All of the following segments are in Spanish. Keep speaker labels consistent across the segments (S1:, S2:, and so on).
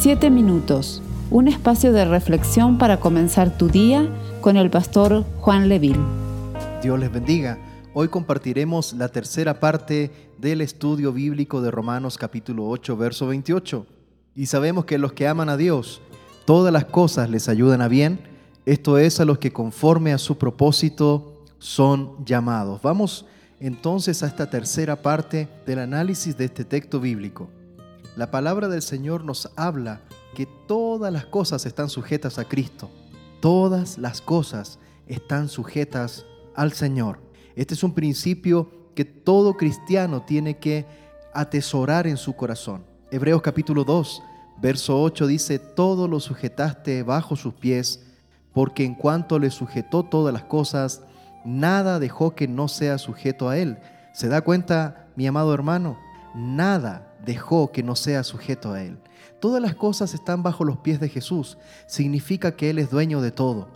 S1: Siete minutos, un espacio de reflexión para comenzar tu día con el pastor Juan Leville.
S2: Dios les bendiga. Hoy compartiremos la tercera parte del estudio bíblico de Romanos capítulo 8, verso 28. Y sabemos que los que aman a Dios, todas las cosas les ayudan a bien, esto es a los que conforme a su propósito son llamados. Vamos entonces a esta tercera parte del análisis de este texto bíblico. La palabra del Señor nos habla que todas las cosas están sujetas a Cristo. Todas las cosas están sujetas al Señor. Este es un principio que todo cristiano tiene que atesorar en su corazón. Hebreos capítulo 2, verso 8 dice, todo lo sujetaste bajo sus pies, porque en cuanto le sujetó todas las cosas, nada dejó que no sea sujeto a él. ¿Se da cuenta, mi amado hermano? Nada dejó que no sea sujeto a Él. Todas las cosas están bajo los pies de Jesús. Significa que Él es dueño de todo.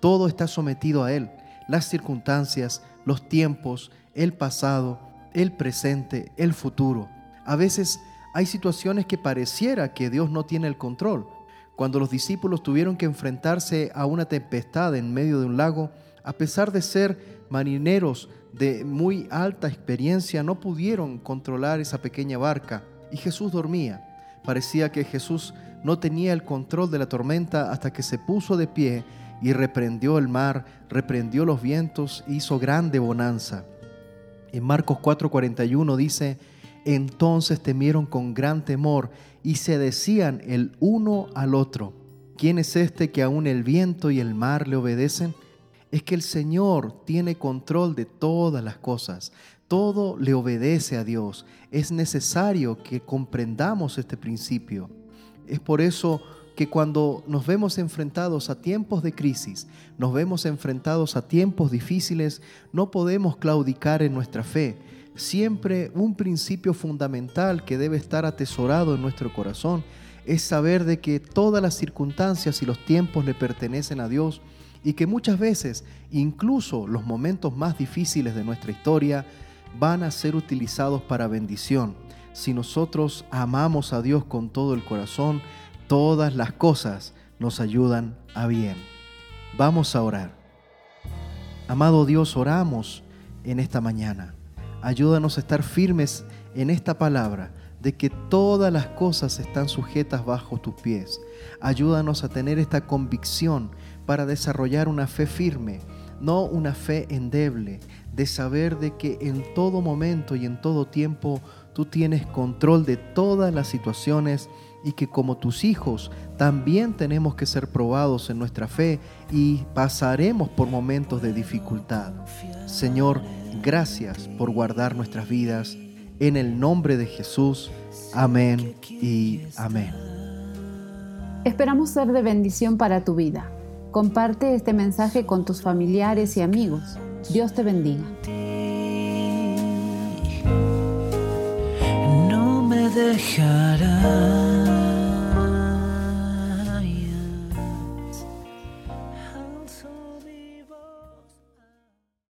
S2: Todo está sometido a Él. Las circunstancias, los tiempos, el pasado, el presente, el futuro. A veces hay situaciones que pareciera que Dios no tiene el control. Cuando los discípulos tuvieron que enfrentarse a una tempestad en medio de un lago, a pesar de ser marineros de muy alta experiencia, no pudieron controlar esa pequeña barca y Jesús dormía. Parecía que Jesús no tenía el control de la tormenta hasta que se puso de pie y reprendió el mar, reprendió los vientos, hizo grande bonanza. En Marcos 4:41 dice, entonces temieron con gran temor y se decían el uno al otro, ¿quién es este que aún el viento y el mar le obedecen? Es que el Señor tiene control de todas las cosas todo le obedece a Dios. Es necesario que comprendamos este principio. Es por eso que cuando nos vemos enfrentados a tiempos de crisis, nos vemos enfrentados a tiempos difíciles, no podemos claudicar en nuestra fe. Siempre un principio fundamental que debe estar atesorado en nuestro corazón es saber de que todas las circunstancias y los tiempos le pertenecen a Dios y que muchas veces, incluso los momentos más difíciles de nuestra historia, van a ser utilizados para bendición. Si nosotros amamos a Dios con todo el corazón, todas las cosas nos ayudan a bien. Vamos a orar. Amado Dios, oramos en esta mañana. Ayúdanos a estar firmes en esta palabra de que todas las cosas están sujetas bajo tus pies. Ayúdanos a tener esta convicción para desarrollar una fe firme, no una fe endeble, de saber de que en todo momento y en todo tiempo tú tienes control de todas las situaciones y que como tus hijos también tenemos que ser probados en nuestra fe y pasaremos por momentos de dificultad. Señor, gracias por guardar nuestras vidas. En el nombre de Jesús. Amén y amén.
S1: Esperamos ser de bendición para tu vida. Comparte este mensaje con tus familiares y amigos. Dios te bendiga.
S3: No me dejará